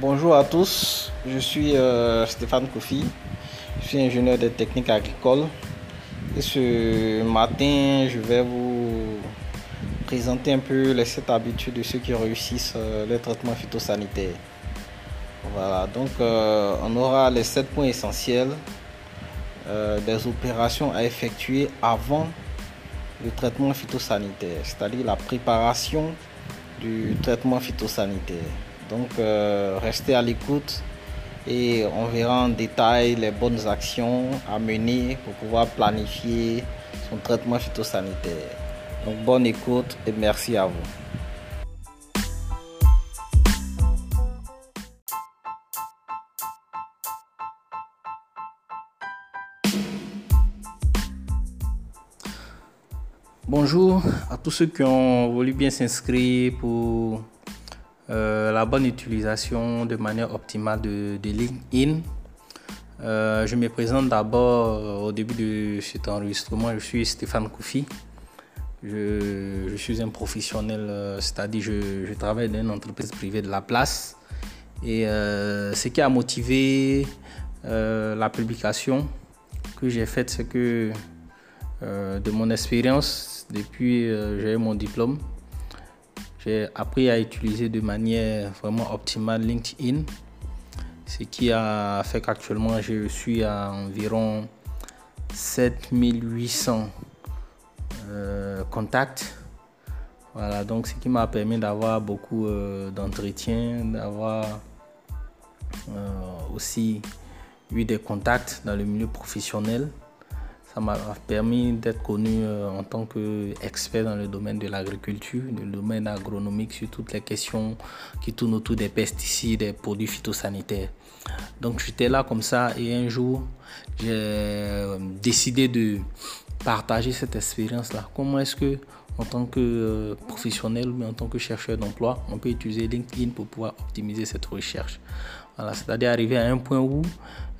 Bonjour à tous, je suis euh, Stéphane Kofi, je suis ingénieur des techniques agricoles et ce matin je vais vous présenter un peu les 7 habitudes de ceux qui réussissent euh, les traitements phytosanitaires. Voilà, donc euh, on aura les 7 points essentiels des opérations à effectuer avant le traitement phytosanitaire, c'est-à-dire la préparation du traitement phytosanitaire. Donc euh, restez à l'écoute et on verra en détail les bonnes actions à mener pour pouvoir planifier son traitement phytosanitaire. Donc bonne écoute et merci à vous. Bonjour à tous ceux qui ont voulu bien s'inscrire pour euh, la bonne utilisation de manière optimale de, LinkedIn. Euh, je me présente d'abord euh, au début de cet enregistrement. Je suis Stéphane Koufi. Je, suis un professionnel, c'est-à-dire je, je, travaille dans une entreprise privée de la place. Et ce qui a motivé la publication que j'ai faite, c'est que de mon expérience, depuis j'ai eu mon diplôme, j'ai appris à utiliser de manière vraiment optimale LinkedIn, ce qui a fait qu'actuellement je suis à environ 7800 euh, contacts. Voilà, donc ce qui m'a permis d'avoir beaucoup euh, d'entretiens, d'avoir euh, aussi eu des contacts dans le milieu professionnel m'a permis d'être connu euh, en tant qu'expert dans le domaine de l'agriculture, le domaine agronomique sur toutes les questions qui tournent autour des pesticides, des produits phytosanitaires. Donc j'étais là comme ça et un jour j'ai euh, décidé de partager cette expérience-là. Comment est-ce que en tant que euh, professionnel ou en tant que chercheur d'emploi, on peut utiliser LinkedIn pour pouvoir optimiser cette recherche. Voilà, c'est-à-dire arriver à un point où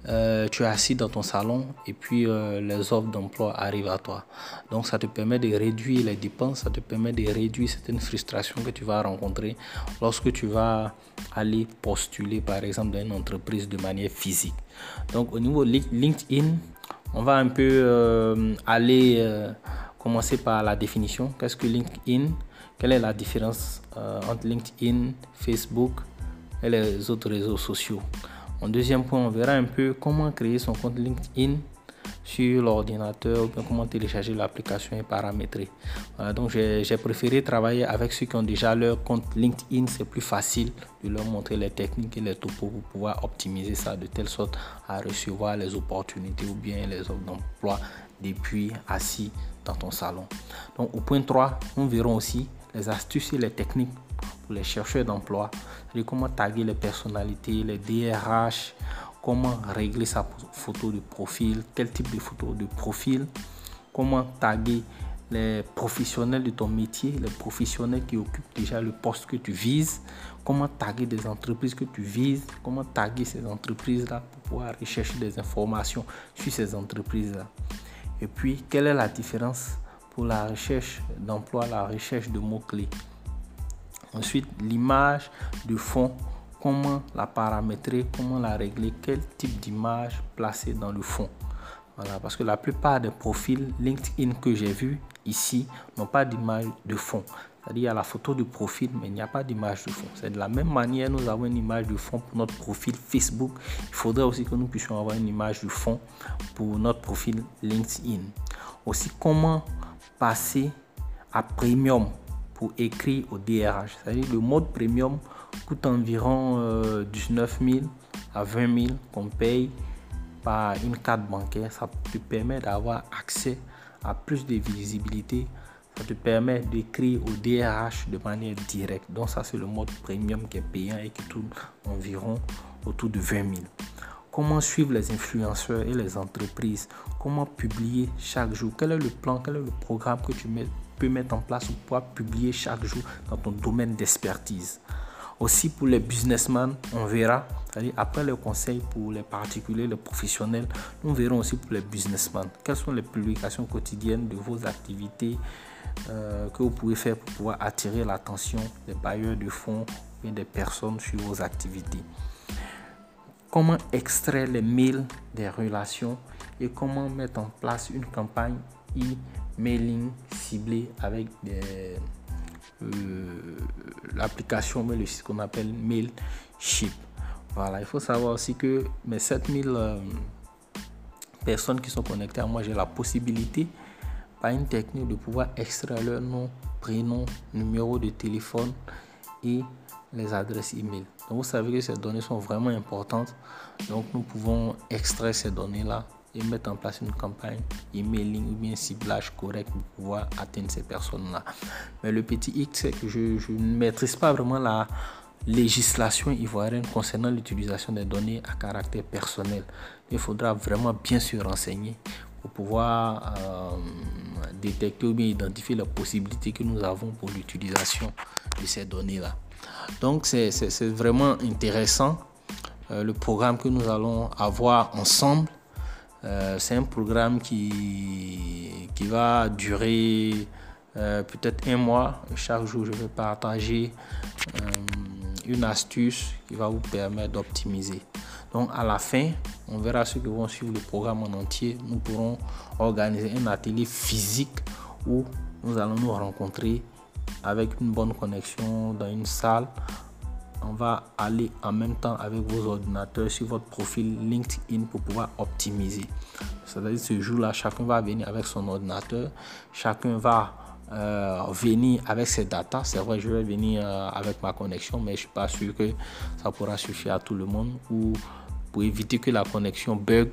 euh, tu es assis dans ton salon et puis euh, les offres d'emploi arrivent à toi. Donc ça te permet de réduire les dépenses, ça te permet de réduire certaines frustrations que tu vas rencontrer lorsque tu vas aller postuler par exemple dans une entreprise de manière physique. Donc au niveau LinkedIn, on va un peu aller commencer par la définition. Qu'est-ce que LinkedIn? Quelle est la différence entre LinkedIn, Facebook et les autres réseaux sociaux? En deuxième point, on verra un peu comment créer son compte LinkedIn sur l'ordinateur ou comment télécharger l'application et paramétrer. donc j'ai préféré travailler avec ceux qui ont déjà leur compte LinkedIn. C'est plus facile de leur montrer les techniques et les topos pour pouvoir optimiser ça de telle sorte à recevoir les opportunités ou bien les offres d'emploi depuis assis ton salon. Donc au point 3, on verra aussi les astuces et les techniques pour les chercheurs d'emploi, comment taguer les personnalités, les DRH, comment régler sa photo de profil, quel type de photo de profil, comment taguer les professionnels de ton métier, les professionnels qui occupent déjà le poste que tu vises, comment taguer des entreprises que tu vises, comment taguer ces entreprises-là pour pouvoir rechercher des informations sur ces entreprises-là. Et puis, quelle est la différence pour la recherche d'emploi, la recherche de mots-clés? Ensuite, l'image de fond, comment la paramétrer, comment la régler, quel type d'image placer dans le fond? Voilà, parce que la plupart des profils LinkedIn que j'ai vus ici n'ont pas d'image de fond. C'est-à-dire, il y a la photo du profil, mais il n'y a pas d'image de fond. C'est de la même manière, nous avons une image de fond pour notre profil Facebook. Il faudrait aussi que nous puissions avoir une image de fond pour notre profil LinkedIn. Aussi, comment passer à Premium pour écrire au DRH. C'est-à-dire le mode premium coûte environ 19 euh, 000 à 20 000 qu'on paye par une carte bancaire. Ça te permet d'avoir accès à plus de visibilité. Ça te permet d'écrire au DRH de manière directe. Donc ça c'est le mode premium qui est payant et qui tourne environ autour de 20 000. Comment suivre les influenceurs et les entreprises? Comment publier chaque jour? Quel est le plan? Quel est le programme que tu peux mettre en place pour pouvoir publier chaque jour dans ton domaine d'expertise? Aussi pour les businessmen, on verra, après le conseil pour les particuliers, les professionnels, nous verrons aussi pour les businessmen quelles sont les publications quotidiennes de vos activités euh, que vous pouvez faire pour pouvoir attirer l'attention des bailleurs de fonds et des personnes sur vos activités? comment extraire les mails des relations et comment mettre en place une campagne e-mailing ciblée avec euh, l'application, mais le site qu'on appelle Mailship. Voilà, il faut savoir aussi que mes 7000 euh, personnes qui sont connectées à moi, j'ai la possibilité, par une technique, de pouvoir extraire leur nom, prénom, numéro de téléphone et les adresses email. Donc vous savez que ces données sont vraiment importantes. Donc nous pouvons extraire ces données-là et mettre en place une campagne emailing ou bien ciblage correct pour pouvoir atteindre ces personnes-là. Mais le petit X, c'est que je, ne maîtrise pas vraiment la législation ivoirienne concernant l'utilisation des données à caractère personnel. Il faudra vraiment bien se renseigner pour pouvoir euh, détecter ou bien identifier les possibilités que nous avons pour l'utilisation de ces données-là. Donc c'est vraiment intéressant euh, le programme que nous allons avoir ensemble. Euh, c'est un programme qui, va durer euh, peut-être un mois. Chaque jour, je vais partager une astuce qui va vous permettre d'optimiser. Donc à la fin, on verra ceux qui vont suivre le programme en entier. Nous pourrons organiser un atelier physique où nous allons nous rencontrer avec une bonne connexion dans une salle. On va aller en même temps avec vos ordinateurs sur votre profil LinkedIn pour pouvoir optimiser. C'est-à-dire ce jour-là, chacun va venir avec son ordinateur, chacun va euh, venir avec ses datas. C'est vrai, je vais venir euh, avec ma connexion, mais je suis pas sûr que ça pourra suffire à tout le monde ou pour éviter que la connexion bug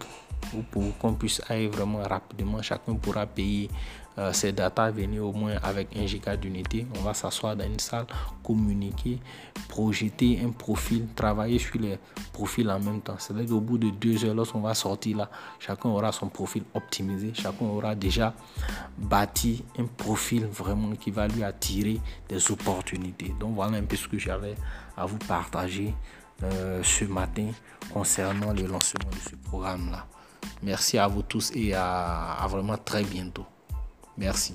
ou pour qu'on puisse aller vraiment rapidement, chacun pourra payer euh, ces datas, venir au moins avec un giga d'unité. On va s'asseoir dans une salle, communiquer, projeter un profil, travailler sur les profils en même temps. C'est-à-dire qu'au bout de deux heures, lorsqu'on va sortir là, chacun aura son profil optimisé, chacun aura déjà bâti un profil vraiment qui va lui attirer des opportunités. Donc voilà un peu ce que j'avais à vous partager euh, ce matin concernant le lancement de ce programme-là. Merci à vous tous et à vraiment très bientôt. Merci.